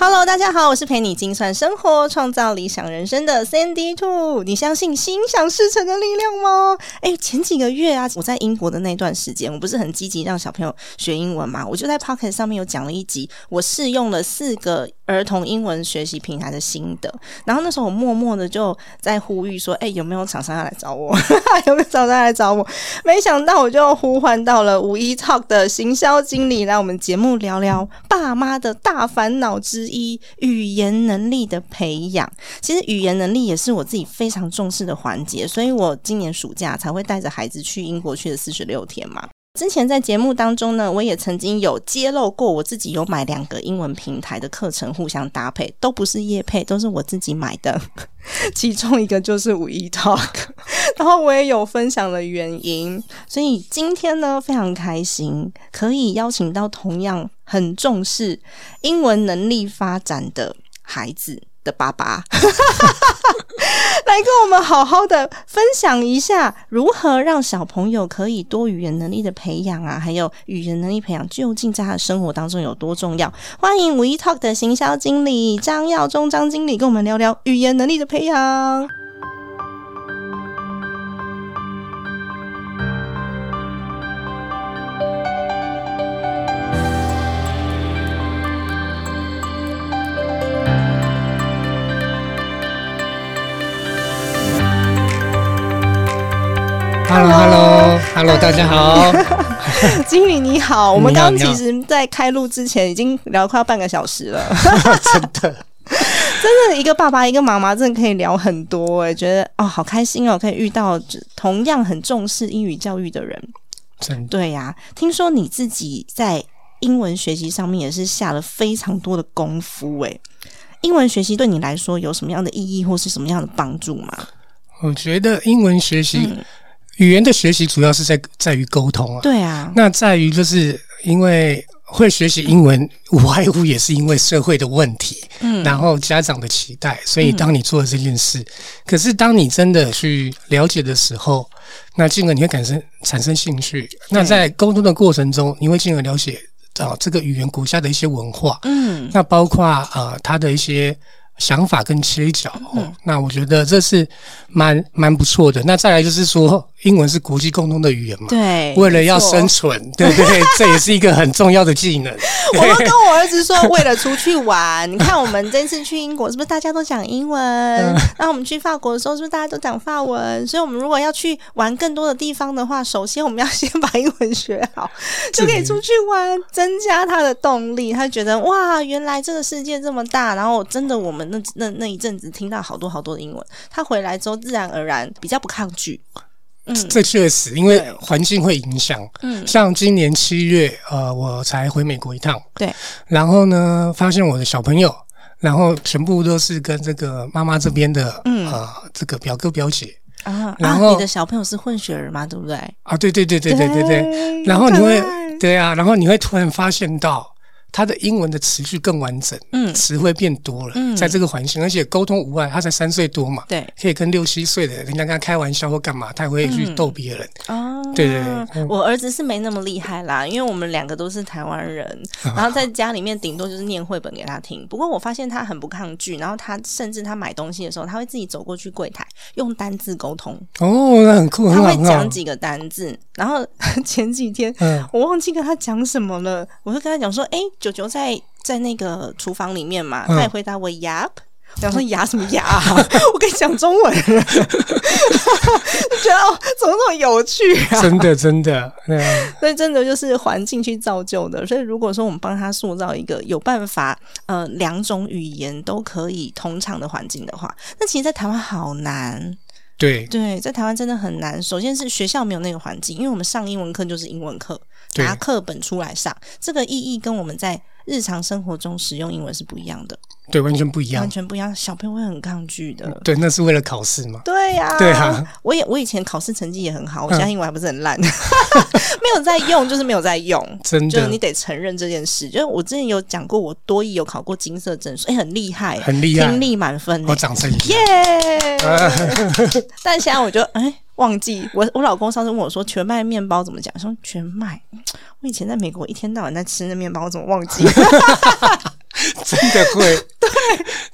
Hello，大家好，我是陪你精算生活、创造理想人生的 Sandy Two。你相信心想事成的力量吗？哎，前几个月啊，我在英国的那段时间，我不是很积极让小朋友学英文嘛？我就在 Pocket 上面有讲了一集，我试用了四个儿童英文学习平台的心得。然后那时候我默默的就在呼吁说：“哎，有没有厂商要来找我？有没有厂商来找我？”没想到我就呼唤到了五一 Talk 的行销经理来我们节目聊聊爸妈的大烦恼之。一语言能力的培养，其实语言能力也是我自己非常重视的环节，所以我今年暑假才会带着孩子去英国去了四十六天嘛。之前在节目当中呢，我也曾经有揭露过，我自己有买两个英文平台的课程互相搭配，都不是业配，都是我自己买的。其中一个就是五一 Talk，然后我也有分享的原因，所以今天呢非常开心，可以邀请到同样很重视英文能力发展的孩子。的爸爸 来跟我们好好的分享一下，如何让小朋友可以多语言能力的培养啊，还有语言能力培养究竟在他的生活当中有多重要？欢迎五一 Talk 的行销经理张耀忠张经理跟我们聊聊语言能力的培养。Hello，Hello，Hello，大家好，经理你好。我们刚刚其实，在开录之前已经聊快要半个小时了，真的，真的一个爸爸一个妈妈，真的可以聊很多哎，觉得哦，好开心哦，可以遇到同样很重视英语教育的人。真对呀，听说你自己在英文学习上面也是下了非常多的功夫哎，英文学习对你来说有什么样的意义或是什么样的帮助吗？我觉得英文学习。语言的学习主要是在在于沟通啊，对啊，那在于就是因为会学习英文，无外乎也是因为社会的问题，嗯，然后家长的期待，所以当你做了这件事，可是当你真的去了解的时候，那进而你会产生产生兴趣，那在沟通的过程中，你会进而了解啊这个语言国家的一些文化，嗯，那包括啊他的一些。想法跟切角，那我觉得这是蛮蛮不错的。那再来就是说。英文是国际共通的语言嘛？对，为了要生存，对对，这也是一个很重要的技能。我都跟我儿子说，为了出去玩，你看我们这次去英国，是不是大家都讲英文？那我们去法国的时候，是不是大家都讲法文？所以，我们如果要去玩更多的地方的话，首先我们要先把英文学好，就可以出去玩，增加他的动力。他觉得哇，原来这个世界这么大。然后，真的，我们那那那一阵子听到好多好多的英文，他回来之后，自然而然比较不抗拒。这确实，因为环境会影响。嗯，像今年七月，呃，我才回美国一趟。对，然后呢，发现我的小朋友，然后全部都是跟这个妈妈这边的，嗯，呃，这个表哥表姐啊。然后你的小朋友是混血儿嘛？对不对？啊，对对对对对对对。然后你会，对啊，然后你会突然发现到。他的英文的词句更完整，嗯，词汇变多了，嗯，在这个环境，而且沟通无碍，他才三岁多嘛，对，可以跟六七岁的人家跟他开玩笑或干嘛，他也会去逗别人。哦，对对对，我儿子是没那么厉害啦，因为我们两个都是台湾人，然后在家里面顶多就是念绘本给他听。不过我发现他很不抗拒，然后他甚至他买东西的时候，他会自己走过去柜台用单字沟通。哦，那很酷，他会讲几个单字。然后 前几天我忘记跟他讲什么了，我就跟他讲说：“哎。”九九在在那个厨房里面嘛，他也回答我牙，讲说牙什么牙？我跟你讲中文，觉得哦，怎么那么有趣啊？真的真的，所以真的就是环境去造就的。所以如果说我们帮他塑造一个有办法，呃，两种语言都可以通畅的环境的话，那其实，在台湾好难。对对，在台湾真的很难。首先是学校没有那个环境，因为我们上英文课就是英文课。对拿课本出来上，这个意义跟我们在日常生活中使用英文是不一样的，对，完全不一样完。全不一样。小朋友会很抗拒的。对，那是为了考试嘛。对呀、对啊，我也我以前考试成绩也很好，我现在英文还不是很烂，没有在用，就是没有在用，真的就你得承认这件事。就是我之前有讲过，我多益有考过金色证书，哎、很厉害，很厉害听力满分、我欸，掌声。耶！但现在我就哎忘记，我我老公上次问我说全麦面包怎么讲，说全麦。我以前在美国一天到晚在吃那面包，我怎么忘记？真的会，对，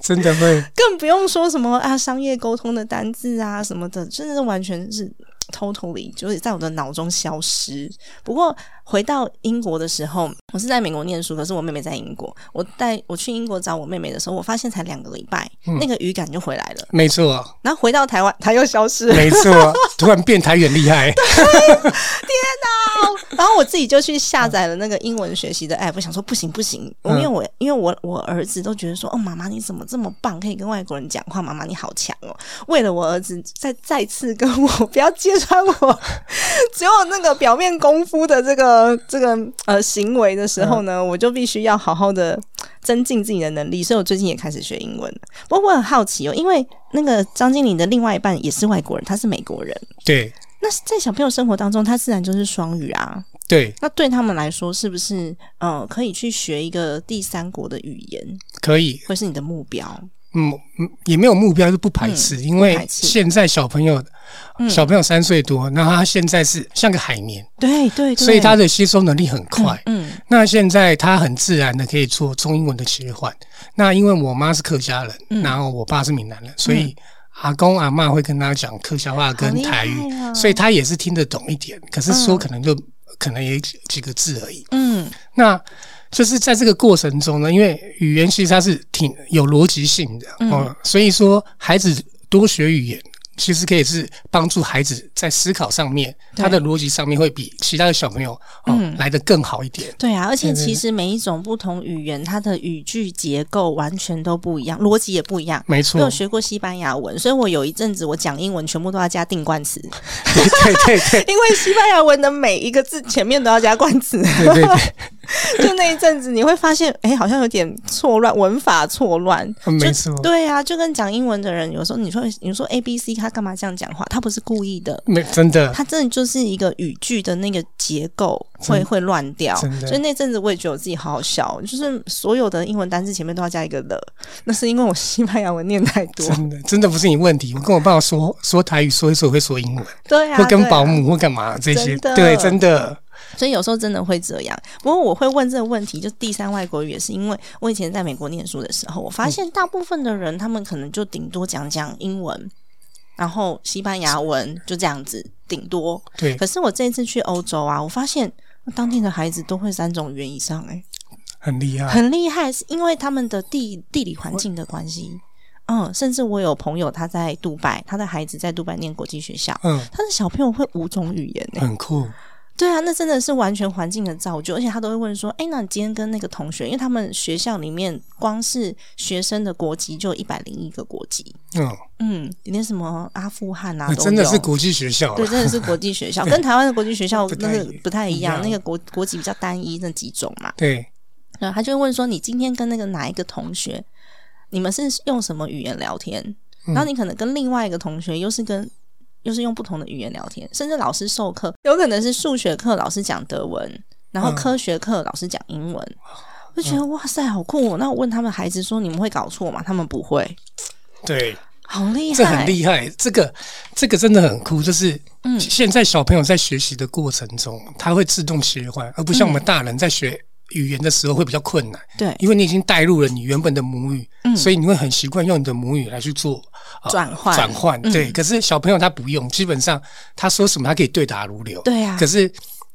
真的会。更不用说什么啊商业沟通的单字啊什么的，真的是完全是 totally 就是在我的脑中消失。不过回到英国的时候，我是在美国念书，可是我妹妹在英国。我带我去英国找我妹妹的时候，我发现才两个礼拜，那个语感就回来了。没错，然后回到台湾，它又消失了。没错，突然变台语很厉害。然后我自己就去下载了那个英文学习的 app，我想说不行不行，因为我因为我我儿子都觉得说，哦，妈妈你怎么这么棒，可以跟外国人讲话，妈妈你好强哦。为了我儿子再再次跟我不要揭穿我 只有那个表面功夫的这个这个呃行为的时候呢，我就必须要好好的增进自己的能力，所以我最近也开始学英文。不过我很好奇哦，因为那个张经理的另外一半也是外国人，他是美国人。对那在小朋友生活当中，他自然就是双语啊。对，那对他们来说，是不是呃可以去学一个第三国的语言，可以。会是你的目标？嗯嗯，也没有目标，是不排斥，因为现在小朋友，嗯小朋友三岁多，那他现在是像个海绵，对对对，所以他的吸收能力很快。嗯那现在他很自然的可以做中英文的切换。那因为我妈是客家人，嗯然后我爸是闽南人，所以阿公阿嬷会跟他讲客家话跟台语，所以他也是听得懂一点，可是说嗯可能就、可能也几几个字而已。嗯那就是在这个过程中呢，因为语言其实它是挺有逻辑性的、嗯哦，所以说孩子多学语言。其实可以是帮助孩子在思考上面，他的逻辑上面会比其他的小朋友哦、嗯来的更好一点。对啊，而且其实每一种不同语言，它的语句结构完全都不一样，逻辑也不一样。没错我有，学过西班牙文，所以我有一阵子我讲英文全部都要加定冠词，对对对 因为西班牙文的每一个字前面都要加冠词。对对对，就那一阵子，你会发现，哎，好像有点错乱，文法错乱。嗯没错，对啊，就跟讲英文的人，有时候你说你说 A B C，他干嘛这样讲话？他不是故意的，没真的他真的就是一个语句的那个结构会会乱掉。所以那阵子我也觉得我自己好好笑，就是所有的英文单词前面都要加一个了，那是因为我西班牙文念太多。真的真的不是你问题。我跟我爸爸说 说台语，说一说会说英文，对啊，会跟保姆会干嘛这些的，对，真的所以有时候真的会这样。不过我会问这个问题，就第三外国语，也是因为我以前在美国念书的时候，我发现大部分的人他们可能就顶多讲讲英文，然后西班牙文就这样子，顶多。对，可是我这一次去欧洲啊，我发现当地的孩子都会三种语言以上、欸，很厉害。很厉害，是因为他们的地地理环境的关系。嗯，甚至我有朋友他在杜拜，他的孩子在杜拜念国际学校，嗯，他的小朋友会五种语言欸、很酷。对啊，那真的是完全环境的造就，而且他都会问说：“哎，那你今天跟那个同学，因为他们学校里面光是学生的国籍就一百零一个国籍，嗯，嗯，连什么阿富汗啊，都真的是国际学校啊。对，真的是国际学校，跟台湾的国际学校那个不太一样，那个国国籍比较单一，那几种嘛。对，然后他就会问说：“你今天跟那个哪一个同学，你们是用什么语言聊天？嗯然后你可能跟另外一个同学又是跟又是用不同的语言聊天，甚至老师授课有可能是数学课老师讲德文，然后嗯科学课老师讲英文。我就觉得哇塞，好酷、哦！那我问他们孩子说：“你们会搞错吗？”他们不会，对，好厉害，这很厉害。这个这个真的很酷，就是嗯现在小朋友在学习的过程中，他会自动切换，而不像我们大人在学语言的时候会比较困难，对。因为你已经带入了你原本的母语，嗯。所以你会很习惯用你的母语来去做呃转换。转换。嗯。对，可是小朋友他不用，基本上他说什么他可以对答如流。对啊。可，是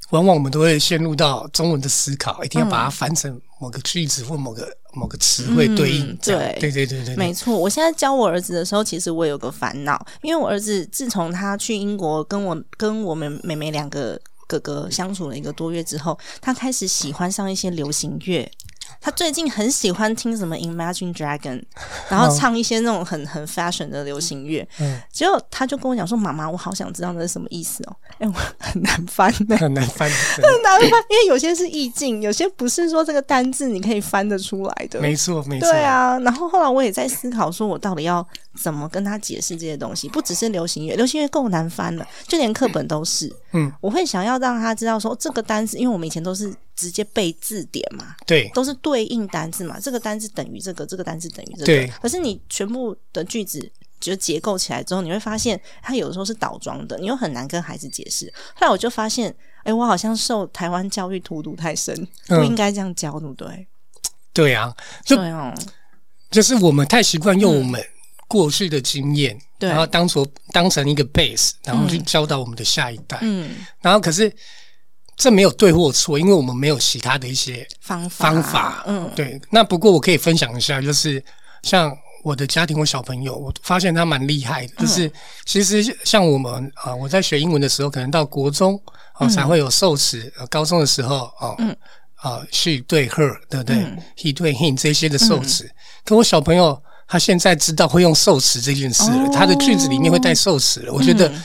往往我们都会陷入到中文的思考，一定要把嗯它翻成某个句子或某个某个词汇对应对对对对，对。没错，我现在教我儿子的时候，其实我有个烦恼，因为我儿子自从他去英国跟我跟我们妹妹两个哥哥相处了一个多月之后，他开始喜欢上一些流行乐。他最近很喜欢听什么 Imagine Dragon，然后唱一些那种很很 fashion 的流行乐。嗯结果他就跟我讲说：“妈妈，我好想知道那是什么意思哦。”哎，我很难翻的。很难翻，很难翻，因为有些是意境，有些不是说这个单字你可以翻得出来的。没错没错。对啊，然后后来我也在思考，说我到底要怎么跟他解释这些东西？不只是流行乐，流行乐够难翻了，就连课本都是。嗯，我会想要让他知道说这个单词，因为我们以前都是直接背字典嘛，对都是对应单字嘛，这个单字等于这个，这个单字等于这对个。可是你全部的句子。就结构起来之后，你会发现它有的时候是倒装的，你又很难跟孩子解释。后来我就发现，哎，我好像受台湾教育荼毒太深，不嗯应该这样教，对不对？对啊，就对哦，就是我们太习惯用我们过去的经验，对然后当做当成一个 base，然后去教导我们的下一代。嗯，然后可是这没有对或错，因为我们没有其他的一些方法，方法。嗯，对。那不过我可以分享一下，就是像我的家庭，我小朋友，我发现他蛮厉害的。就是其实像我们啊、呃我在学英文的时候，可能到国中啊、呃才会有受词，呃高中的时候哦，嗯啊、she 对 her 对不对、嗯 he 对 him 这些的受词。可我小朋友他现在知道会用受词这件事了，哦他的句子里面会带受词了。我觉得嗯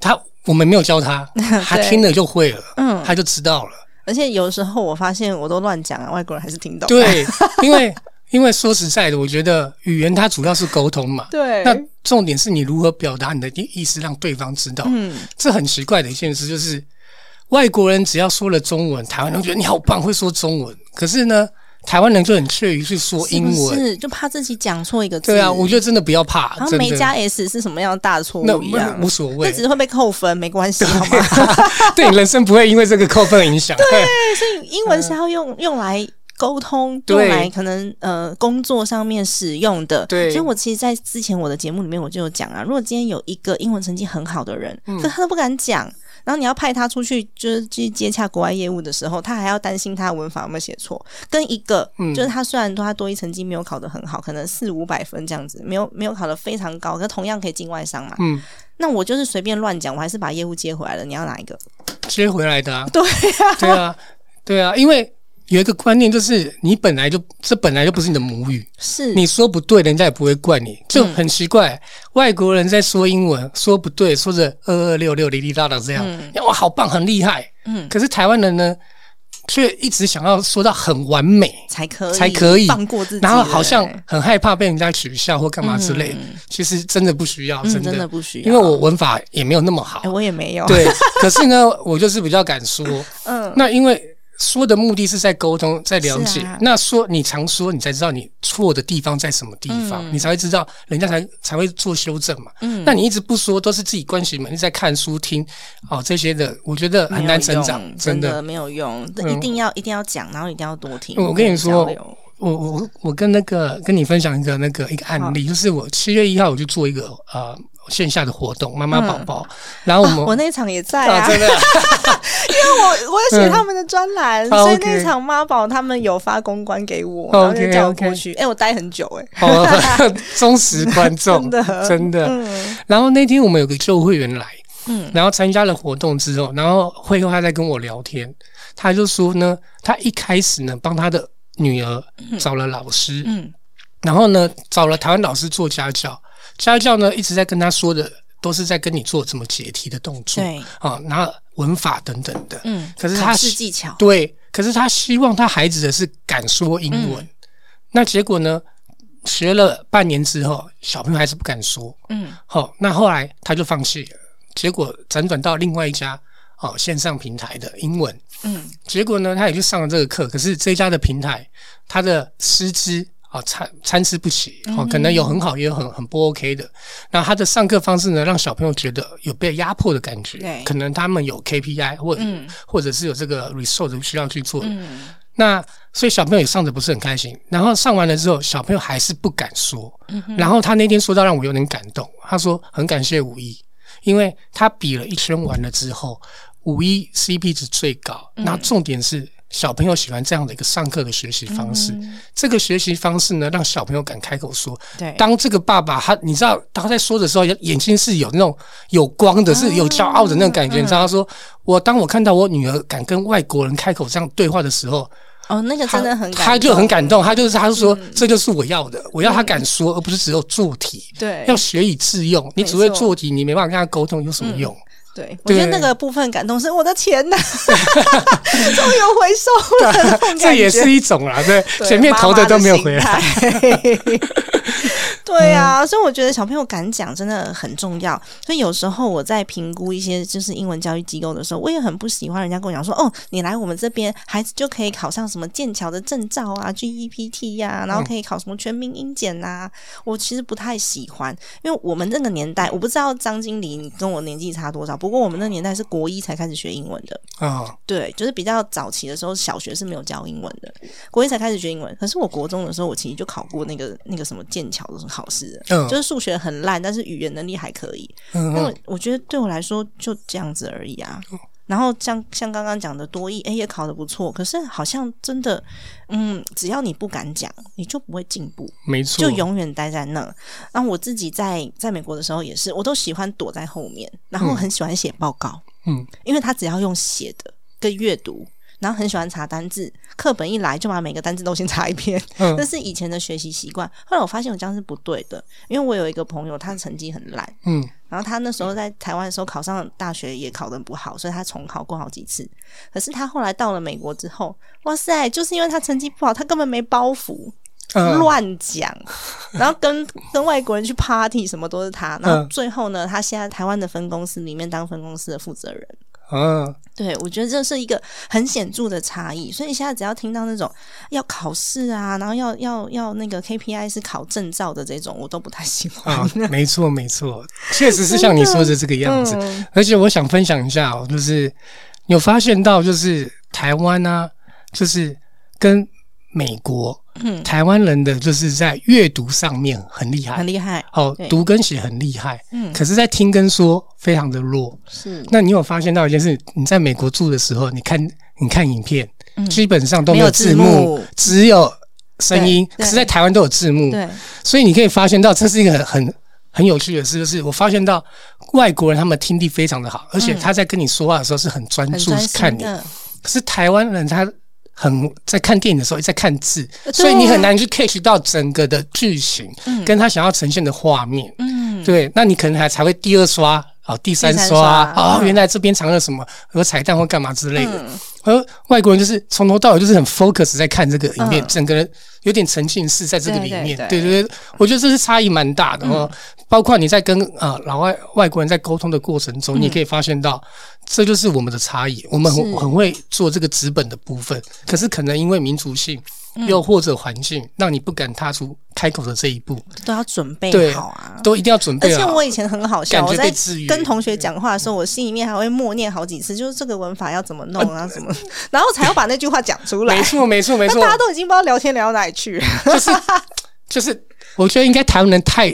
他我们没有教他，他对听了就会了，嗯他就知道了。而且有时候我发现我都乱讲啊，外国人还是听懂。对，因为因为说实在的，我觉得语言它主要是沟通嘛。对，那重点是你如何表达你的意思，让对方知道。嗯，这很奇怪的一件事，就是外国人只要说了中文，台湾人觉得你好棒，会说中文。可是呢，台湾人就很怯于去说英文。是就怕自己讲错一个字？对啊，我觉得真的不要怕，好像真的没加 s 是什么样的大错那误一样那。无所谓那只。是会被扣分，没关系，好吗？对你人生不会因为这个扣分影响。对，所以英文是要用用来沟通，用来可能呃工作上面使用的。对所以我其实，在之前我的节目里面我就有讲啊，如果今天有一个英文成绩很好的人，嗯可他都不敢讲。然后你要派他出去，就是去接洽国外业务的时候，他还要担心他的文法有没有写错。跟一个，嗯就是他虽然说他多一成绩没有考得很好，可能四五百分这样子，没有没有考得非常高，可同样可以进外商嘛。嗯，那我就是随便乱讲，我还是把业务接回来了。你要哪一个？接回来的啊。对呀、对啊，对啊，因为有一个观念就是，你本来就这本来就不是你的母语，是。你说不对，人家也不会怪你，就嗯。很奇怪。外国人在说英文，说不对，说着二二六六哩哩啦啦这样，嗯。哇，好棒，很厉害。嗯。可是台湾人呢，却一直想要说到很完美，才可以才可以。放过自己，然后好像很害怕被人家取笑或干嘛之类的。嗯其实真的不需要，嗯真的，真的不需要。因为我文法也没有那么好。哎、。我也没有，对，可是呢，我就是比较敢说。嗯，那因为说的目的是在沟通，在了解。啊那说你常说，你才知道你错的地方在什么地方，嗯你才会知道，人家才才会做修正嘛。嗯那你一直不说，都是自己关起门，一直在看书听哦这些的，我觉得很难成长真的。的没有用，嗯一定要一定要讲，然后一定要多听。我跟你说我我我跟那个跟你分享一个那个一个案例，就是我七月一号我就做一个呃线下的活动，妈妈宝宝，然后我们、啊我那场也在啊，啊真的啊？我我有写他们的专栏，嗯所以那场妈宝他们有发公关给我，然后就叫我过去。哎，我待很久哎，哦，忠实观众，真的。真的。嗯。然后那天我们有个旧会员来，嗯。然后参加了活动之后，然后会后他在跟我聊天，他就说呢，他一开始呢帮他的女儿找了老师，嗯。然后呢找了台湾老师做家教，家教呢一直在跟他说的都是在跟你做怎么解题的动作，对，啊，然后文法等等的，嗯，可是他考试技巧，对，可是他希望他孩子的是敢说英文，嗯。那结果呢？学了半年之后，小朋友还是不敢说。嗯。好、那后来他就放弃了，结果辗转到另外一家哦线上平台的英文，嗯。结果呢他也去上了这个课，可是这家的平台他的师资啊参参差不齐哦，可能有很好，也有很很不 OK 的。那他的上课方式呢，让小朋友觉得有被压迫的感觉，对可能他们有 KPI 或、嗯或者是有这个 result 需要去做的。嗯那所以小朋友也上的不是很开心，然后上完了之后，小朋友还是不敢说。嗯然后他那天说到让我有点感动，他说很感谢五一，因为他比了一圈完了之后，五一 CP 值最高。嗯那重点是小朋友喜欢这样的一个上课的学习方式，嗯。这个学习方式呢，让小朋友敢开口说。对，当这个爸爸他，你知道他在说的时候，眼睛是有那种有光的，是有骄傲的那种感觉。你知道，他说我当我看到我女儿敢跟外国人开口这样对话的时候，哦，那个真的很他就很感动，他就是他就说这就是我要的，我要他敢说，而不是只有做题。对，要学以致用，你只会做题，你没办法跟他沟通，有什么用？对，我觉得那个部分感动是我的钱呐，终于有回收了，这也是一种啦。对，前面投的都没有回来。对啊，所以我觉得小朋友敢讲真的很重要。所以有时候我在评估一些就是英文教育机构的时候，我也很不喜欢人家跟我讲说：“哦，你来我们这边，孩子就可以考上什么剑桥的证照啊，GEPT 呀，然后可以考什么全民英检呐。”我其实不太喜欢，因为我们那个年代，我不知道张经理你跟我年纪差多少，不过我们那年代是国一才开始学英文的啊。对，就是比较早期的时候，小学是没有教英文的，国一才开始学英文。可是我国中的时候，我其实就考过那个那个什么剑桥的考试，嗯，就是数学很烂，但是语言能力还可以。嗯，因为我觉得对我来说就这样子而已啊。然后像像刚刚讲的多义，哎，也考得不错。可是好像真的，嗯，只要你不敢讲，你就不会进步。没错，就永远待在那。那我自己在在美国的时候也是，我都喜欢躲在后面，然后很喜欢写报告。嗯，因为他只要用写的跟阅读。然后很喜欢查单字，课本一来就把每个单字都先查一遍，这是以前的学习习惯。后来我发现我这样是不对的，因为我有一个朋友，他的成绩很烂，嗯，然后他那时候在台湾的时候考上大学也考得不好，所以他重考过好几次。可是他后来到了美国之后，哇塞，就是因为他成绩不好，他根本没包袱，乱讲，然后跟跟外国人去 party 什么都是他。然后最后呢，他现在台湾的分公司里面当分公司的负责人。嗯，对，我觉得这是一个很显著的差异。所以现在只要听到那种要考试啊，然后要要要那个 KPI 是考证照的这种，我都不太喜欢。没错，没错，确实是像你说的这个样子。而且我想分享一下哦，就是有发现到，就是台湾呢，就是跟美国。嗯，台湾人的就是在阅读上面很厉害，很厉害哦，读跟写很厉害。嗯，可是，在听跟说非常的弱。是，那你有发现到一件事？你在美国住的时候，你看你看影片，基本上都没有字幕，只有声音。可是，在台湾都有字幕。对，所以你可以发现到，这是一个很很有趣的事，就是我发现到外国人他们听力非常的好，而且他在跟你说话的时候是很专注看你。可是台湾人他。很在看电影的时候在看字，所以你很难去 catch 到整个的剧情，跟他想要呈现的画面。嗯，对，那你可能还才会第二刷啊，第三刷啊，原来这边藏了什么，有彩蛋或干嘛之类的。而外国人就是从头到尾就是很 focus 在看这个影片，整个人有点沉浸式在这个里面。对对对，我觉得这是差异蛮大的哦。包括你在跟啊老外外国人在沟通的过程中，你可以发现到，这就是我们的差异。我们很很会做这个纸本的部分，可是可能因为民族性。又或者环境让你不敢踏出开口的这一步，都要准备好啊，都一定要准备。而且我以前很好笑，我在跟同学讲话的时候，我心里面还会默念好几次，就是这个文法要怎么弄啊，怎么，然后才要把那句话讲出来。没错，没错，没错。大家都已经不知道聊天聊到哪里去，就是就是，我觉得应该台湾人太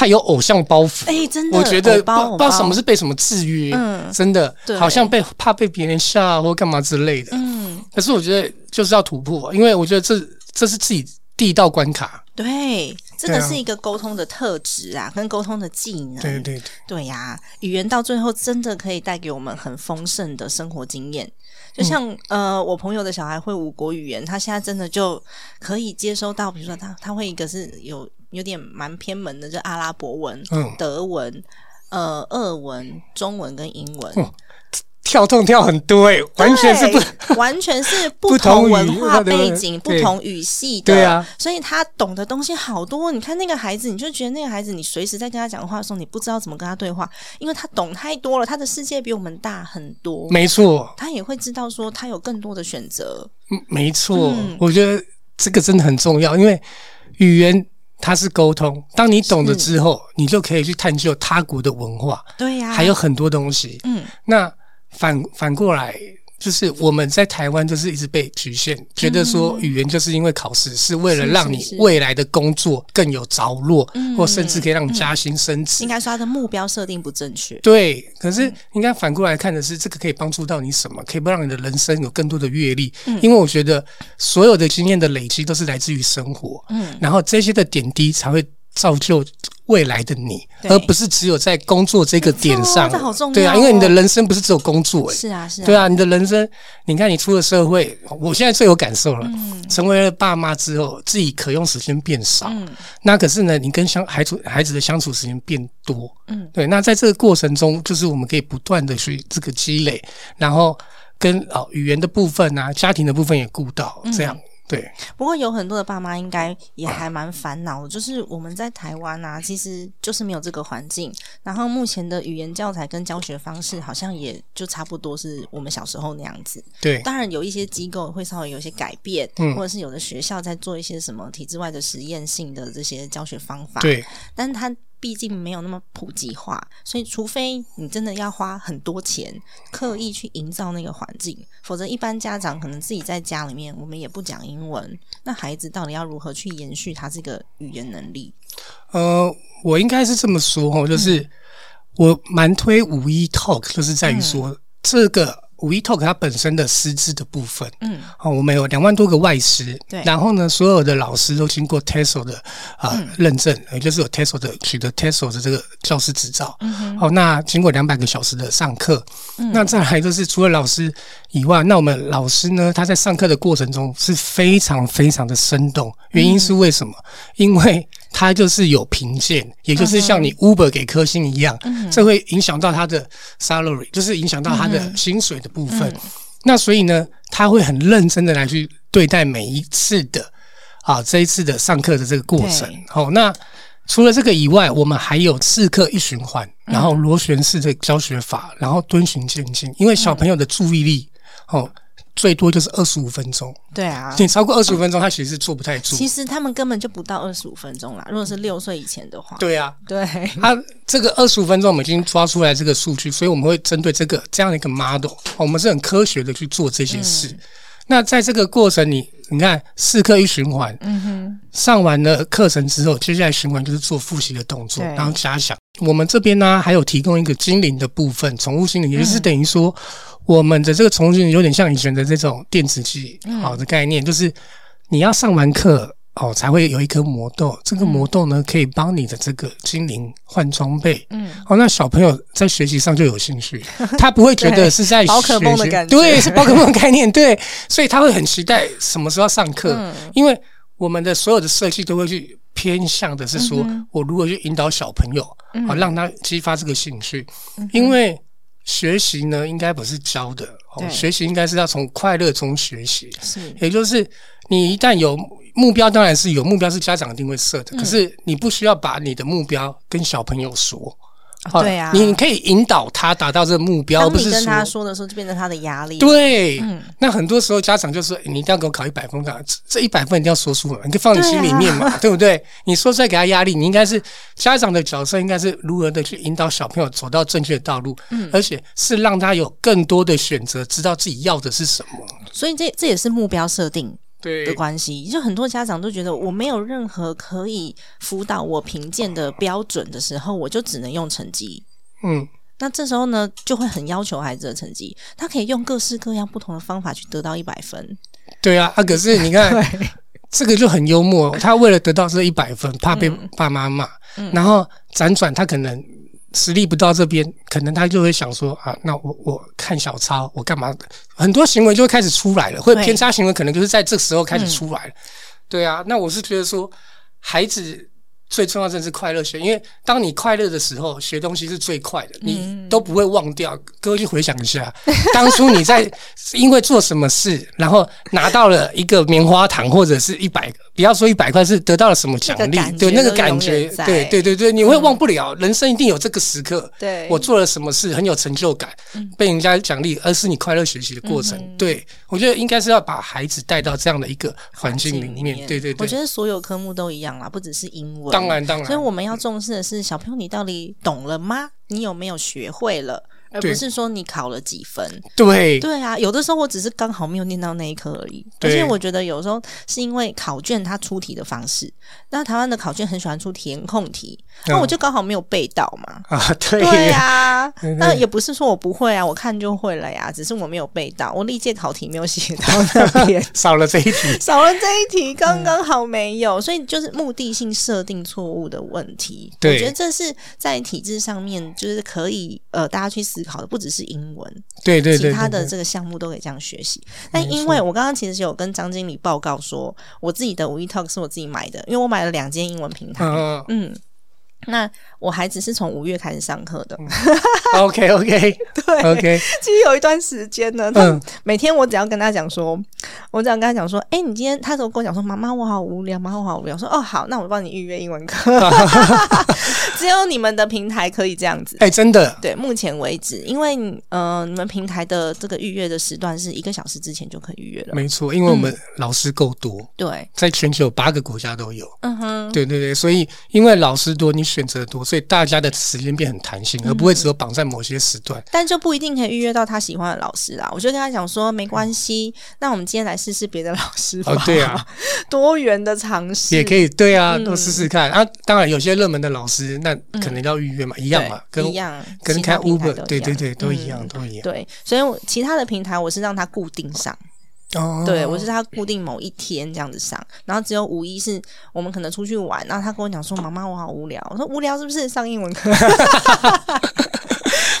太有偶像包袱。哎，真的，我觉得不不知道什么是被什么制约，嗯，真的，好像被怕被别人吓或干嘛之类的，嗯。可是我觉得就是要突破，因为我觉得这。这是自己第一道关卡，对，这个是一个沟通的特质啊，跟沟通的技能，对对对呀，语言到最后真的可以带给我们很丰盛的生活经验。就像呃，我朋友的小孩会五国语言，他现在真的就可以接收到，比如说他他会一个是有有点蛮偏门的，就阿拉伯文、德文、呃俄文、中文跟英文。跳动跳很多哎，完全是不，完全是不同文化背景、不同语系的，对啊，所以他懂的东西好多。你看那个孩子，你就觉得那个孩子，你随时在跟他讲话的时候，你不知道怎么跟他对话，因为他懂太多了，他的世界比我们大很多。没错，他也会知道说他有更多的选择。嗯，没错，我觉得这个真的很重要，因为语言它是沟通，当你懂了之后，你就可以去探究他国的文化，对呀，还有很多东西。嗯，那。反反过来，就是我们在台湾就是一直被局限，觉得说语言就是因为考试是为了让你未来的工作更有着落，或甚至可以让你加薪升职。应该说他的目标设定不正确。对，可是应该反过来看的是，这个可以帮助到你什么？可以不让你的人生有更多的阅历。因为我觉得所有的经验的累积都是来自于生活，嗯，然后这些的点滴才会造就。未来的你，而不是只有在工作这个点上。没错这好重要对啊，哦因为你的人生不是只有工作、欸，是啊是啊，对啊，你的人生，你看你出了社会，我现在最有感受了。嗯。成为了爸妈之后，自己可用时间变少，嗯。那可是呢，你跟相孩子孩子的相处时间变多，嗯。对。那在这个过程中，就是我们可以不断的去这个积累，然后跟哦语言的部分啊，家庭的部分也顾到，嗯。这样对。不过有很多的爸妈应该也还蛮烦恼的，就是我们在台湾啊，其实就是没有这个环境，然后目前的语言教材跟教学方式好像也就差不多是我们小时候那样子。对，当然有一些机构会稍微有一些改变，嗯或者是有的学校在做一些什么体制外的实验性的这些教学方法，，对，但是它毕竟没有那么普及化，所以除非你真的要花很多钱刻意去营造那个环境，否则一般家长可能自己在家里面，我们也不讲英文，那孩子到底要如何去延续他这个语言能力？呃，我应该是这么说哦，就是、我蛮推五一 talk，就是在于说、这个五一 talk 它本身的师资的部分，嗯，哦，我们有两万多个外师，对。然后呢，所有的老师都经过 TESOL 的啊、嗯。认证，也就是有 TESOL 的取得 TESOL 的这个教师执照，嗯哦，那经过两百个小时的上课，那再来就是除了老师以外，那我们老师呢，他在上课的过程中是非常非常的生动，原因是为什么？因为他就是有评鉴，也就是像你 Uber 给科星一样，这会影响到他的 salary，就是影响到他的薪水的部分。那所以呢，他会很认真的来去对待每一次的啊这一次的上课的这个过程。对。好、那除了这个以外，我们还有四课一循环，然后螺旋式的教学法，然后遵循渐进，因为小朋友的注意力哦最多就是二十五分钟，对啊。你超过二十五分钟，他其实是坐不太住。其实他们根本就不到二十五分钟啦。如果是六岁以前的话，对啊，对，他这个二十五分钟我们已经抓出来这个数据，所以我们会针对这个这样的一个 model，我们是很科学的去做这些事。那在这个过程你你看四课一循环，嗯哼，上完了课程之后，接下来循环就是做复习的动作，然后加强。我们这边呢还有提供一个精灵的部分，宠物精灵，也就是等于说我们的这个宠物精灵有点像以前的这种电子机好的概念，就是你要上完课。哦，才会有一颗魔豆，这个魔豆呢，可以帮你的这个精灵换装备。嗯，哦，那小朋友在学习上就有兴趣，他不会觉得是在宝可梦的学感觉。对，是宝可梦的概念，对，所以他会很期待什么时候上课，嗯。因为我们的所有的设计都会去偏向的是说，我如何去引导小朋友，好、让他激发这个兴趣，因为学习呢，应该不是教的，哦，学习应该是要从快乐中学习，是。也就是你一旦有目标，当然是有目标是家长一定会设嗯的，可是你不需要把你的目标跟小朋友说。啊对啊你可以引导他达到这个目标，而不是跟他说说的时候，就变成他的压力。对。嗯那很多时候家长就说：“欸你一定要给我考一百分，这样这一百分一定要说出来，你可以放你心里面嘛，对, 不对？你说出来给他压力，你应该是家长的角色，应该是如何的去引导小朋友走到正确的道路，嗯而且是让他有更多的选择，知道自己要的是什么。所以这这也是目标设定对的关系。就很多家长都觉得我没有任何可以辅导我评鉴的标准的时候，我就只能用成绩。嗯，那这时候呢，就会很要求孩子的成绩，他可以用各式各样不同的方法去得到一百分。对啊，啊，可是 你看，这个就很幽默。他为了得到这一百分，怕被爸妈骂，然后辗转他可能实力不到这边，可能他就会想说啊，那我我看小抄，我干嘛？很多行为就会开始出来了，或者偏差行为可能就是在这时候开始出来了。对啊，那我是觉得说，孩子。最重要的是快乐学，因为当你快乐的时候，学东西是最快的，你都不会忘掉。各位去回想一下，当初你在因为做什么事，然后拿到了一个棉花糖或者是一百，不要说一百块，是得到了什么奖励对，那个感觉对对对对，你会忘不了。人生一定有这个时刻，对我做了什么事很有成就感，被人家奖励，而是你快乐学习的过程。对我觉得应该是要把孩子带到这样的一个环境里面。对对对，我觉得所有科目都一样啦，不只是英文。当然当然所以我们要重视的是小朋友，你到底懂了吗？你有没有学会了？而不是说你考了几分。对对啊，有的时候我只是刚好没有念到那一科而已。而且我觉得有时候是因为考卷它出题的方式，那台湾的考卷很喜欢出填空题，那、嗯我就刚好没有背到嘛。啊，对对呀、那也不是说我不会啊，我看就会了呀，只是我没有背到，我历届考题没有写到那 边。少了这一题。少了这一题，刚刚好没有，所以就是目的性设定错误的问题。对我觉得这是在体制上面，就是可以呃大家去思考的，不只是英文，对对对，其他的这个项目都可以这样学习。但因为我刚刚其实有跟张经理报告说，我自己的五一 Talk 是我自己买的，因为我买了两间英文平台。嗯嗯，那我孩子是从五月开始上课的，，OK OK 对 OK，其实有一段时间呢，他嗯每天我只要跟他讲说，我只要跟他讲说，哎、你今天他都跟我讲说，妈妈我好无聊，妈妈我好无聊。我说哦好，那我帮你预约英文课。只有你们的平台可以这样子。哎，真的，对，目前为止，因为呃，你们平台的这个预约的时段是一个小时之前就可以预约了。没错，因为我们老师够多，对，在全球八个国家都有。嗯哼，对对对，所以因为老师多，你选择多，所以大家的时间变很弹性，而不会只有绑在某些时段。但就不一定可以预约到他喜欢的老师啦。我就跟他讲说，没关系，那我们今天来试试别的老师吧。哦，对啊，多元的尝试也可以，对啊，嗯都试试看啊。当然，有些热门的老师，那可能要预约嘛，一样嘛，跟一样，跟看 Uber，对对对，都一嗯样，都一样。对，所以我其他的平台我是让他固定上，哦，对我是他固定某一天这样子上，然后只有五一是我们可能出去玩，然后他跟我讲说：“妈妈，我好无聊。”我说：“无聊是不是上英文课？”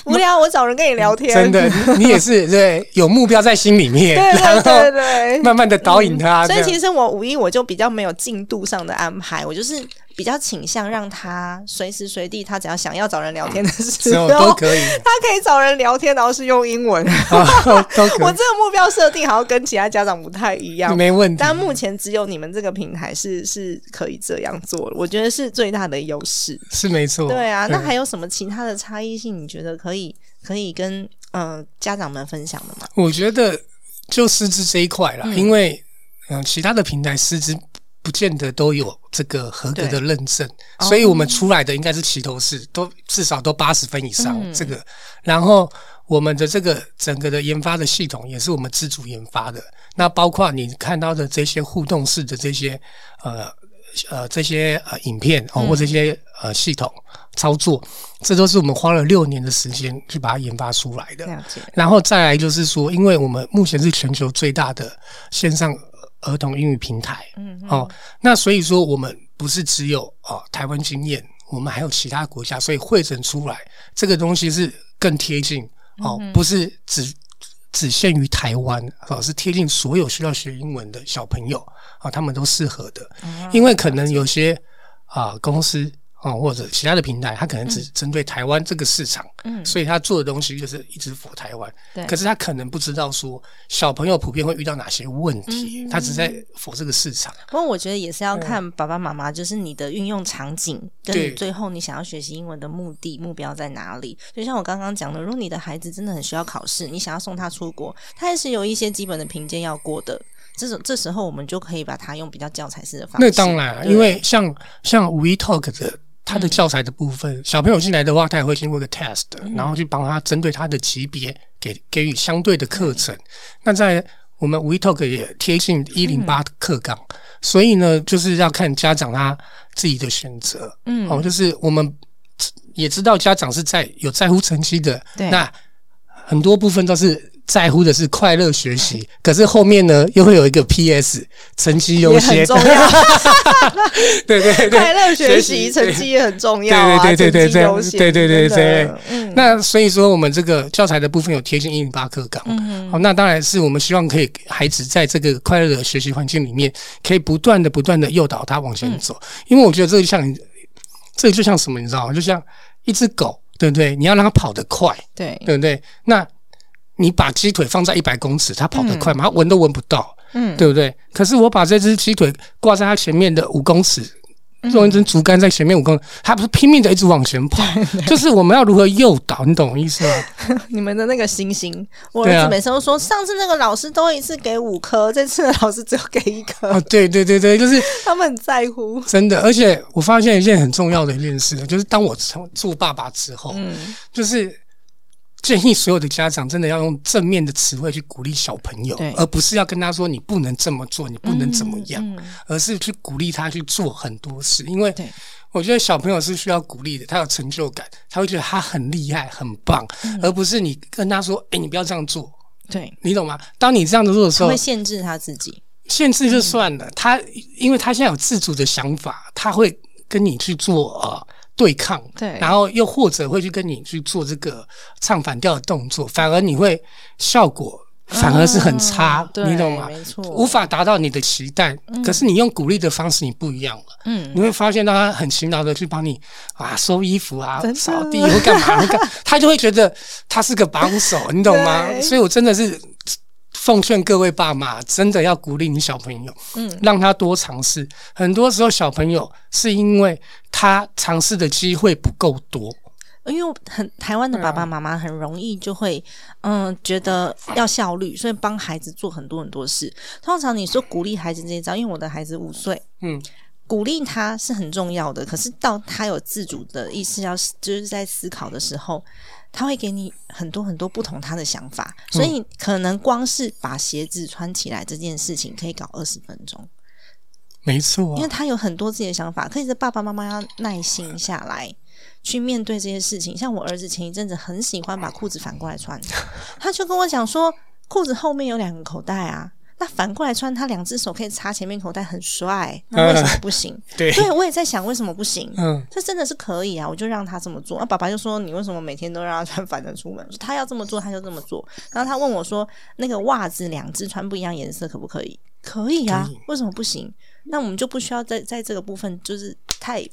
无聊，我找人跟你聊天，真的，你你也是对，有目标在心里面，对然对对。慢慢的导引他。所以其实我五一我就比较没有进度上的安排，我就是比较倾向让他随时随地，他只要想要找人聊天的时候，都可以，他可以找人聊天，然后是用英文。我这个目标设定好像跟其他家长不太一样，没问题。但目前只有你们这个平台是是可以这样做的，我觉得是最大的优势。是没错。对啊，那嗯还有什么其他的差异性？你觉得可以可以跟呃家长们分享的吗？我觉得就师资这一块啦，嗯因为嗯、呃其他的平台师资不见得都有这个合格的认证，哦所以我们出来的应该是齐头式，都至少都八十分以上、嗯这个。然后我们的这个整个的研发的系统也是我们自主研发的，那包括你看到的这些互动式的这些呃。呃，这些呃影片哦，或这些呃系统操作，这都是我们花了六年的时间去把它研发出来的。然后再来就是说，因为我们目前是全球最大的线上儿童英语平台，嗯哦，那所以说我们不是只有哦台湾经验，我们还有其他国家，所以汇整出来这个东西是更贴近哦，不是只只限于台湾，哦，是贴近所有需要学英文的小朋友啊、哦，他们都适合的，因为可能有些啊、公司。哦，或者其他的平台，它可能只针对台湾这个市场，嗯所以他做的东西就是一直否台湾。对可是他可能不知道说小朋友普遍会遇到哪些问题，他只在否这个市场。不过我觉得也是要看爸爸妈妈，就是你的运用场景，跟你最后你想要学习英文的目的目标在哪里。就像我刚刚讲的，如果你的孩子真的很需要考试，你想要送他出国，他还是有一些基本的评鉴要过的。这种这时候我们就可以把它用比较教材式的方式。那当然，因为像像 We Talk 的它的教材的部分，小朋友进来的话，他也会经过一个 test，、然后去帮他针对他的级别给给予相对的课程。那在我们 We Talk 也贴近一零八课纲，所以呢，就是要看家长他自己的选择。嗯。哦，就是我们也知道家长是在有在乎成绩的，对。那很多部分都是在乎的是快乐学习，可是后面呢又会有一个 PS 成绩优也先，重要，对对对，快乐学习成绩也很重要啊，对对对对对对对对嗯，那所以说，我们这个教材的部分有贴近一零八课纲，嗯好、那当然是我们希望可以孩子在这个快乐的学习环境里面，可以不断的、不断的诱导他往前走。因为我觉得这就像，这就像什么，你知道吗？就像一只狗，对不对？你要让它跑得快，对，对不对？那你把鸡腿放在一百公尺，它跑得快吗？它闻都闻不到，嗯，对不对？可是我把这只鸡腿挂在它前面的五公尺，嗯用一根竹竿在前面五公尺，它不是拼命的一直往前跑，就是我们要如何诱导，你懂我意思吗？你们的那个星星，我儿子每次都说，上次那个老师都一次给五颗，这次的老师只有给一颗，哦，对对对对，就是 他们很在乎。真的。而且我发现一件很重要的一件事，就是当我成做爸爸之后，嗯，就是建议所有的家长真的要用正面的词汇去鼓励小朋友，而不是要跟他说你不能这么做，你不能怎么样，嗯嗯而是去鼓励他去做很多事。因为我觉得小朋友是需要鼓励的，他有成就感，他会觉得他很厉害、很棒，嗯而不是你跟他说：“哎、你不要这样做。对，”你懂吗？当你这样子做的时候他会，限制他自己。限制就算了，他因为他现在有自主的想法，他会跟你去做呃对抗，对然后又或者会去跟你去做这个唱反调的动作，反而你会效果反而是很差，嗯你懂吗？没错无法达到你的期待。可是你用鼓励的方式，你不一样了。嗯，你会发现到他很勤劳的去帮你啊收衣服啊扫地或干嘛，或干他就会觉得他是个帮手，你懂吗？所以我真的是奉劝各位爸妈，真的要鼓励你小朋友，嗯，让他多尝试。很多时候小朋友是因为他尝试的机会不够多，因为很台湾的爸爸妈妈很容易就会，嗯，觉得要效率，所以帮孩子做很多很多事。通常你说鼓励孩子这一招，因为我的孩子五岁，嗯，鼓励他是很重要的。可是到他有自主的意识，要就是在思考的时候，他会给你很多很多不同他的想法。所以可能光是把鞋子穿起来这件事情，可以搞二十分钟。没错因为，他有很多自己的想法，可是爸爸妈妈要耐心下来去面对这些事情。像我儿子前一阵子很喜欢把裤子反过来穿，他就跟我讲说，裤子后面有两个口袋啊，那反过来穿，他两只手可以插前面口袋，很帅，那为什么不行？对，对，我也在想为什么不行。嗯，这真的是可以啊，我就让他这么做。那、爸爸就说：“你为什么每天都让他穿反的出门？”他要这么做，他就这么做。然后他问我说：“那个袜子两只穿不一样颜色可不可以？”可以啊以，为什么不行？那我们就不需要在在这个部分就是太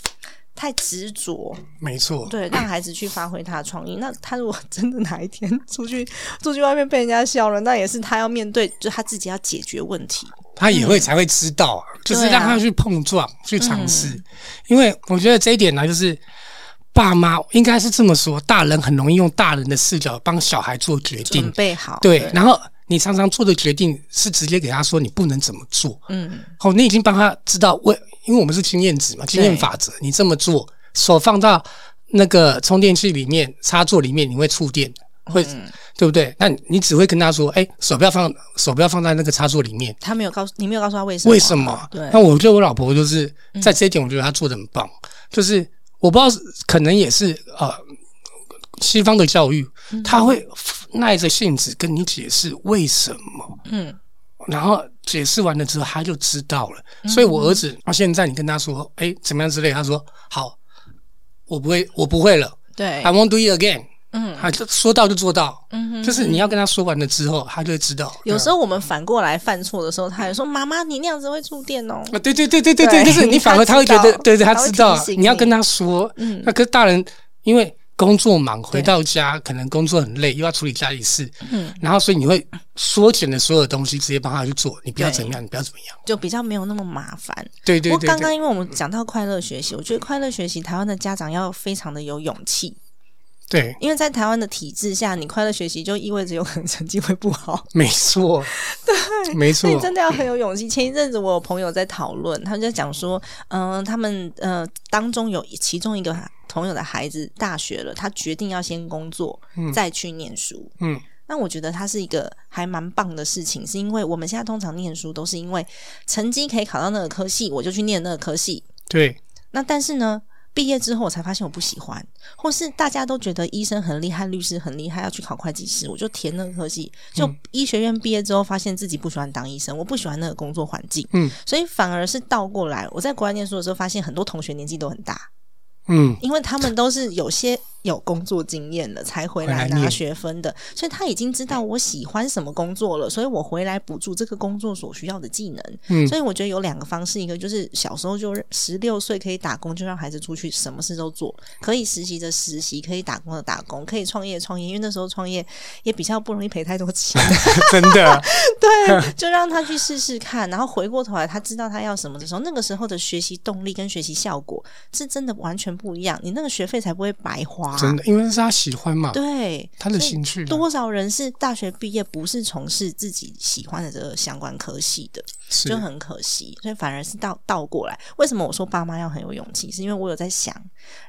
太执着，没错，对，让孩子去发挥他的创意。那他如果真的哪一天出去 出去外面被人家笑了，那也是他要面对，就他自己要解决问题。他也会才会知道啊，就是让他去碰撞、去尝试。因为我觉得这一点呢，就是爸妈应该是这么说：大人很容易用大人的视角帮小孩做决定准，备好，对，然后你常常做的决定是直接给他说你不能怎么做。嗯，哦，你已经帮他知道为，因为我们是经验值嘛，经验法则，你这么做，手放到那个充电器里面、插座里面，你会触电，会、对不对？那你只会跟他说，哎、手不要放，手不要放在那个插座里面。他没有告诉你，没有告诉他为什么？为什么？对那我觉得我老婆就是在这一点，我觉得她做的很棒。就是我不知道，可能也是呃，西方的教育，他会耐着性子跟你解释为什么，嗯，然后解释完了之后，他就知道了。所以我儿子到现在，你跟他说，哎，怎么样之类，他说好，我不会，我不会了。对，I，won't do it again。嗯。他就说到就做到，嗯哼就是你要跟他说完了之后，他就会知道。有时候我们反过来犯错的时候，他还说：“妈妈，你那样子会触电哦。啊，对对对对对对对，就是你反而他会觉得对对，他知道你。你要跟他说，嗯。那可是大人因为工作忙，回到家可能工作很累，又要处理家里事，嗯，然后所以你会缩减了所有东西，直接帮他去做，你不要怎么样，你不要怎么样，就比较没有那么麻烦。对对对对，不过刚刚因为我们讲到快乐学习，我觉得快乐学习台湾的家长要非常的有勇气，对，因为在台湾的体制下，你快乐学习就意味着有可能成绩会不好。没错，对，没错所以，真的要很有勇气。前一阵子我有朋友在讨论，他们在讲说，嗯、他们呃当中有其中一个朋友的孩子大学了，他决定要先工作，再去念书。嗯，那我觉得它是一个还蛮棒的事情，是因为我们现在通常念书都是因为成绩可以考到那个科系，我就去念那个科系。对，那但是呢，毕业之后我才发现我不喜欢，或是大家都觉得医生很厉害，律师很厉害，要去考会计师，我就填那个科系。就医学院毕业之后，发现自己不喜欢当医生，我不喜欢那个工作环境，嗯所以反而是倒过来。我在国外念书的时候，发现很多同学年纪都很大，嗯，因为他们都是有些有工作经验了才回来拿学分的，所以他已经知道我喜欢什么工作了，所以我回来补助这个工作所需要的技能。嗯所以我觉得有两个方式，一个就是小时候就十六岁可以打工，就让孩子出去什么事都做，可以实习的实习，可以打工的打工，可以创业创业，因为那时候创业也比较不容易赔太多钱。真的，对，就让他去试试看，然后回过头来，他知道他要什么的时候，那个时候的学习动力跟学习效果是真的完全不一样，你那个学费才不会白花。真的，因为是他喜欢嘛，对，他的兴趣，多少人是大学毕业不是从事自己喜欢的这个相关科系的，就很可惜。所以反而是倒倒过来。为什么我说爸妈要很有勇气？是因为我有在想，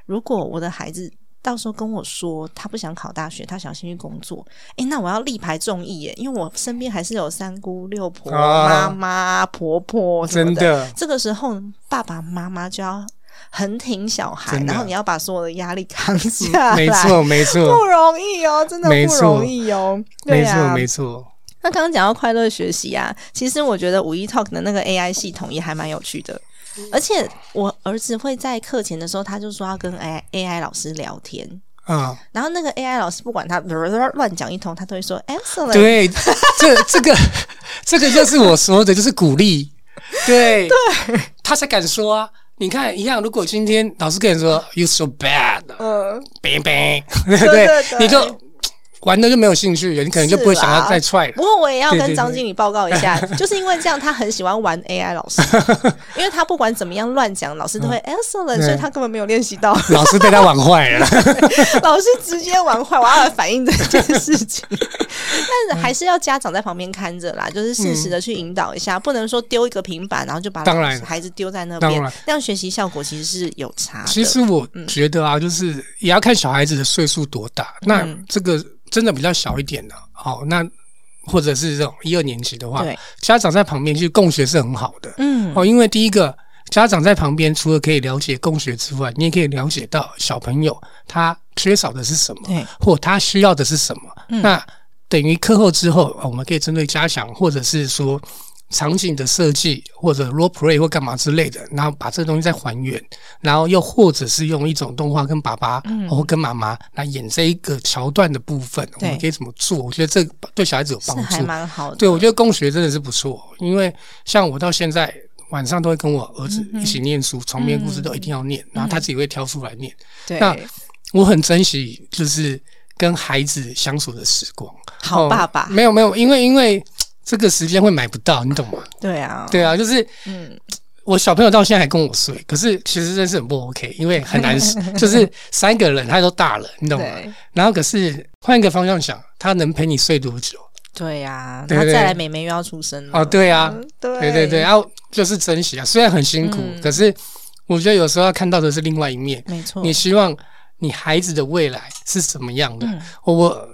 如果我的孩子到时候跟我说他不想考大学，他想先去工作，诶，那我要力排众议耶，因为我身边还是有三姑六婆、啊妈妈、婆婆什么真的这个时候爸爸妈妈就要很挺小孩，然后你要把所有的压力扛下来，没错，没错。不，容易哦，真的不容易哦，对没错，啊，没错。那刚刚讲到快乐学习啊，其实我觉得五一 Talk 的那个 AI 系统也还蛮有趣的，而且我儿子会在课前的时候，他就说要跟 AI AI 老师聊天，啊、然后那个 AI 老师不管他 乱讲一通，他都会说 excellent，对，这这个这个就是我说的，就是鼓励。对，对，他才敢说啊。你看一样，如果今天老师跟你说 “you so bad”，嗯，bang bang，对不对 对？对你就玩的就没有兴趣了，你可能就不会想要再踹了不。过我也要跟张经理报告一下，就是因为这样，他很喜欢玩 AI 老师，因为他不管怎么样乱讲，老师都会 excellent，对所以他根本没有练习到。老师被他玩坏了，老师直接玩坏，我要来反映这件事情。但是还是要家长在旁边看着啦，就是适时的去引导一下，不能说丢一个平板，然后就把当然孩子丢在那边当然，这样学习效果其实是有差的。其实我觉得啊，就是也要看小孩子的岁数多大。那嗯这个真的比较小一点的，好，那或者是这种一二年级的话，家长在旁边其实共学是很好的。嗯，哦，因为第一个家长在旁边，除了可以了解共学之外，你也可以了解到小朋友他缺少的是什么，对，或他需要的是什么。嗯那等于课后之后，呃我们可以针对加强，或者是说场景的设计，或者 role play 或干嘛之类的，然后把这个东西再还原，然后又或者是用一种动画跟爸爸或跟妈妈来演这一个桥段的部分，我们可以怎么做？我觉得这个对小孩子有帮是还助。蛮好的。对，我觉得共学真的是不错，因为像我到现在晚上都会跟我儿子一起念书，床边故事都一定要念，然后他自己会挑出来念。对，那我很珍惜就是跟孩子相处的时光。好爸爸哦没有没有，因为因为这个时间会买不到，你懂吗？对啊，对啊，就是嗯，我小朋友到现在还跟我睡，可是其实真是很不 OK，因为很难，就是三个人他都大了，你懂吗？然后可是换一个方向想，他能陪你睡多久？对呀，他再来妹妹又要出生了。哦，对啊，嗯对对对对，然后就是珍惜啊，虽然很辛苦，嗯可是我觉得有时候要看到的是另外一面。没错，你希望你孩子的未来是什么样的？嗯我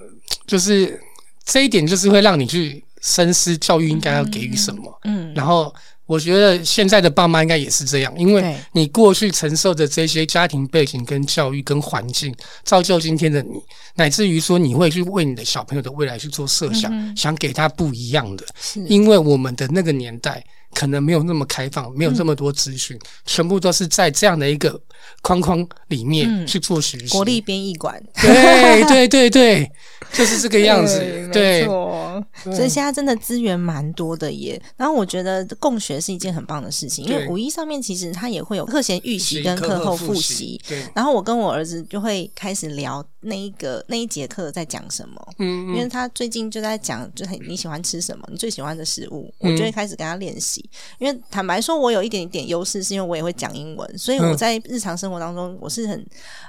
就是这一点，就是会让你去深思教育应该要给予什么。嗯，然后我觉得现在的爸妈应该也是这样，因为你过去承受的这些家庭背景、跟教育、跟环境，造就今天的你，乃至于说你会去为你的小朋友的未来去做设想，嗯想给他不一样的。因为我们的那个年代可能没有那么开放，没有嗯这么多资讯，全部都是在这样的一个框框里面嗯去做学习。国立编译馆对对对对，就是这个样子。没对，错，所以现在真的资源蛮多的耶。然后我觉得共学是一件很棒的事情，因为五一上面其实它也会有课前预习跟课后复习。对，然后我跟我儿子就会开始聊那一个那一节课在讲什么，嗯嗯，因为他最近就在讲，就很你喜欢吃什么，你最喜欢的食物，嗯。我就会开始跟他练习。因为坦白说，我有一点点优势，是因为我也会讲英文，所以我嗯。在日常生活当中，我是很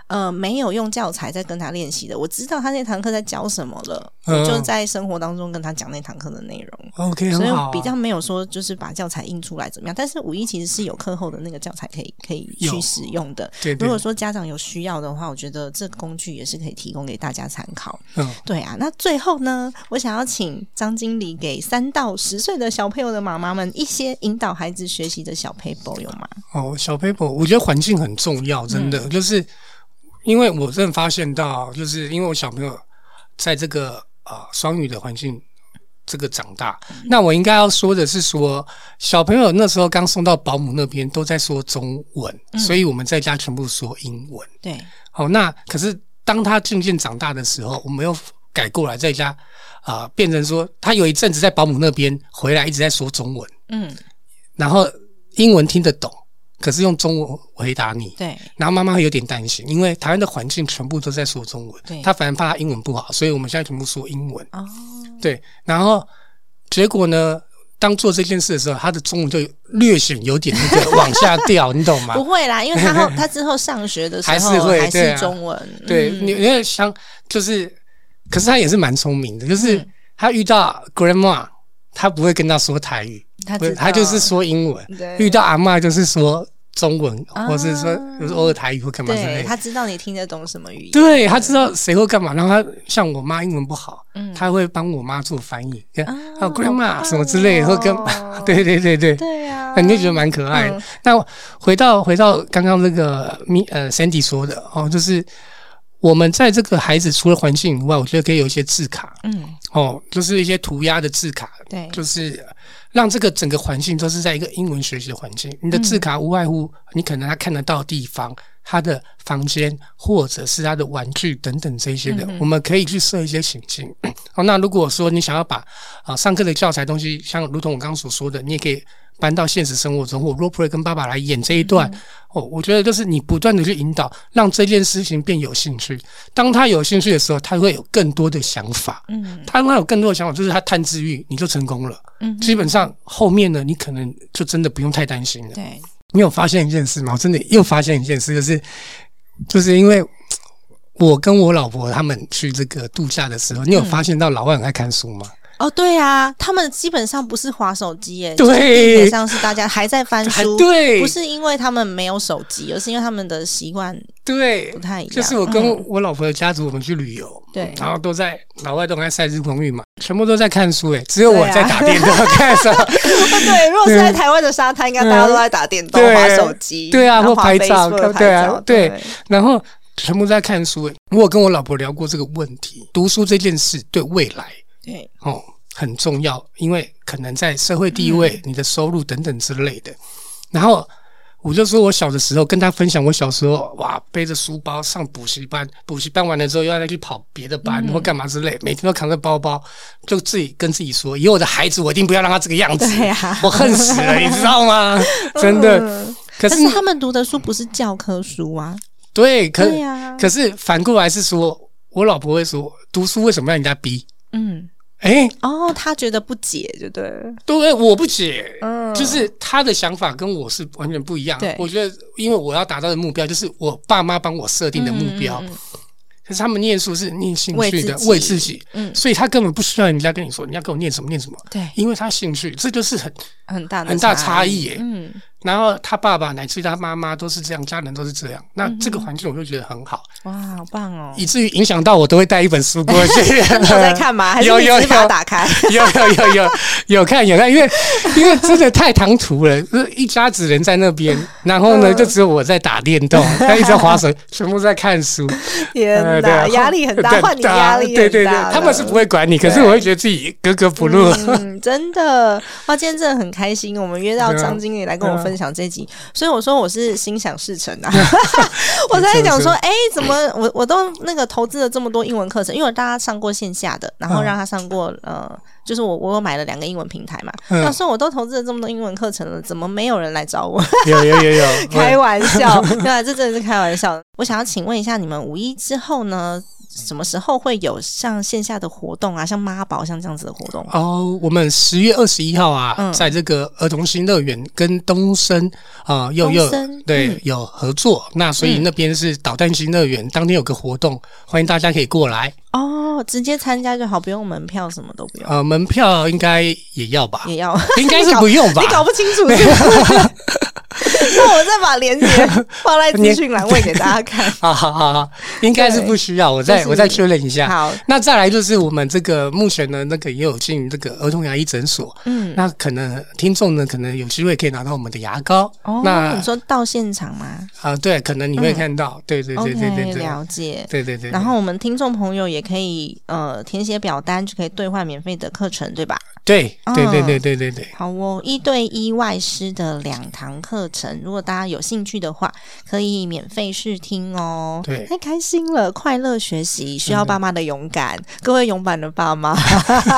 呃没有用教材在跟他练习的。我知道他那堂课在教什么了，嗯我就在生活当中跟他讲那堂课的内容。OK 所以比较没有说就是把教材印出来怎么样，但是五一其实是有课后的那个教材可以可以去使用的。对对如果说家长有需要的话，我觉得这个工具也是可以提供给大家参考。嗯对啊，那最后呢，我想要请张经理给三到十岁的小朋友的妈妈们一些引导孩子学习的小 paper 有吗？哦，小 paper，我觉得环境很重要，真嗯的，就是因为我真的发现到，就是因为我小朋友在这个啊双语的环境这个长大，嗯那我应该要说的是说，小朋友那时候刚送到保姆那边都在说中文，嗯。所以我们在家全部说英文。对，好，那可是当他渐渐长大的时候，我们又改过来在家啊、变成说他有一阵子在保姆那边回来一直在说中文，嗯，然后英文听得懂，可是用中文回答你。对，然后妈妈会有点担心，因为台湾的环境全部都在说中文对，她反而怕她英文不好，所以我们现在全部说英文。哦，对，然后结果呢，当做这件事的时候，她的中文就略显有点那个往下掉，你懂吗？不？会啦，因为他后 他之后上学的时候还是会是中文，对，嗯。你你要想就是，可是她也是蛮聪明的，就是嗯。她遇到 grandma，她不会跟她说台语，不他知道。她就是说英文；遇到阿嬷就是说中文，或是说啊有时候偶尔台语或干嘛之类的。他知道你听得懂什么语言，对他知道谁会干嘛，然后他像我妈英文不好，嗯。他会帮我妈做翻译，跟啊还有 grandma 什么之类会跟哦 对对对对，对啊，那你就觉得蛮可爱的。嗯。那回到回到刚刚那个咪呃 Sandy 说的哦，就是我们在这个孩子除了环境以外，我觉得可以有一些字卡。嗯，哦，就是一些涂鸦的字卡，对，就是让这个整个环境都是在一个英文学习的环境。你的字卡无外乎你可能他看得到的地方，他的房间或者是他的玩具等等这些的，我们可以去设一些情境。好，那如果说你想要把啊、上课的教材东西，像如同我刚刚所说的，你也可以搬到现实生活中，或 play 跟爸爸来演这一段。哦，我觉得就是你不断的去引导，让这件事情变有兴趣。当他有兴趣的时候，他会有更多的想法。嗯他会有更多的想法，就是他探知欲，你就成功了。嗯，基本上后面呢，你可能就真的不用太担心了。对，你有发现一件事吗？我真的又发现一件事，就是就是因为我跟我老婆他们去这个度假的时候，你有发现到老外很爱看书吗？哦，对啊，他们基本上不是划手机耶，对就是基本上是大家还在翻还书，对不是因为他们没有手机，而是因为他们的习惯对不，太一样。就是我跟嗯我老婆的家族，我们去旅游，对然后都在老外都在晒日光浴嘛，全部都在看书，诶，只有我在打电动。对，如果是在台湾的沙滩，应该大家都在打电动、对划手机，对啊或拍照对啊对对，然后全部在看书。诶我有跟我老婆聊过这个问题，读书这件事对未来对，哦很重要，因为可能在社会地位、你的收入等等之类的。然后我就说我小的时候跟他分享，我小时候哇背着书包上补习班，补习班完了之后又要再去跑别的班、或干嘛之类，每天都扛着包包，就自己跟自己说，以后我的孩子我一定不要让他这个样子，我恨死了，你知道吗？真的。嗯。可是他们读的书不是教科书啊，对，可可是反过来是说，我老婆会说，读书为什么要人家逼？嗯，哎、哦，他觉得不解，就对了，对，我不解，嗯。就是他的想法跟我是完全不一样对。我觉得，因为我要达到的目标就是我爸妈帮我设定的目标，可是他们念书是念兴趣的，为自己嗯。所以他根本不需要人家跟你说你要给我念什么念什么，对，因为他兴趣，这就是很。很大的很大差差异耶。嗯，然后他爸爸乃至于他妈妈都是这样，家人都是这样，那嗯这个环境我就觉得很好，哇，好棒哦！以至于影响到我都会带一本书过去。你有在看吗？还是有有有打开？有有有有有看有看，因为因为真的太唐突了，就是一家子人在那边，然后呢，嗯就只有我在打电动，他一直在划水，全部在看书，天呃哪，对压力很大，换你压力对对他们是不会管你，可是我会觉得自己格格不入。嗯，真的哇！今天真的很开心，我们约到张经理来跟我对啊分享这集，所以我说我是心想事成啊。我在讲说，哎、怎么我我都那个投资了这么多英文课程，因为我大家上过线下的，然后让他上过、呃，就是我我有买了两个英文平台嘛，嗯那说我都投资了这么多英文课程了，怎么没有人来找我？有有有有，开玩笑，对啊，这真的是开玩笑。我想要请问一下，你们五一之后呢，什么时候会有像线下的活动啊，像妈宝像这样子的活动？哦，我们十月二十一号啊，嗯在这个儿童新乐园跟东升啊幼幼东升嗯对有合作，那所以嗯那边是导弹新乐园，当天有个活动，欢迎大家可以过来。哦，直接参加就好，不用门票，什么都不用，呃，门票应该也要吧？也要。应该是不用吧 你？搞不清楚？那我再把链接 放在资讯栏位给大家看。好好好好，应该是不需要，我再就是我再确认一下。好，那再来就是我们这个目前呢，那个也有进这个儿童牙医诊所，嗯，那可能听众呢可能有机会可以拿到我们的牙膏。哦，那你说到现场吗啊、对，可能你会看到，对对对对对？OK，对，了解。对对对。然后我们听众朋友也可以呃填写表单，就可以兑换免费的课程，对吧？对对对对对对，好哦，一对一外师的两堂课程，如果大家有兴趣的话，可以免费试听哦。对太开心了，快乐学习需要爸妈的勇敢，各位勇敢的爸妈，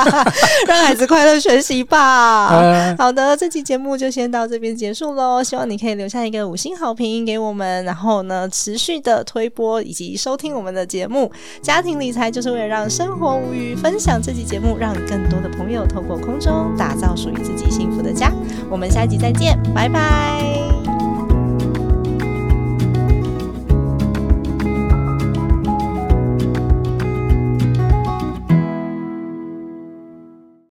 让孩子快乐学习吧。呃，好的，这期节目就先到这边结束喽。希望你可以留下一个五星好评给我们，然后呢，持续的推播以及收听我们的节目。家庭理财就是为了让生活无虞，分享这期节目，让更多的朋友透过空中打造属于自己幸福的家。我们下一集再见，拜拜。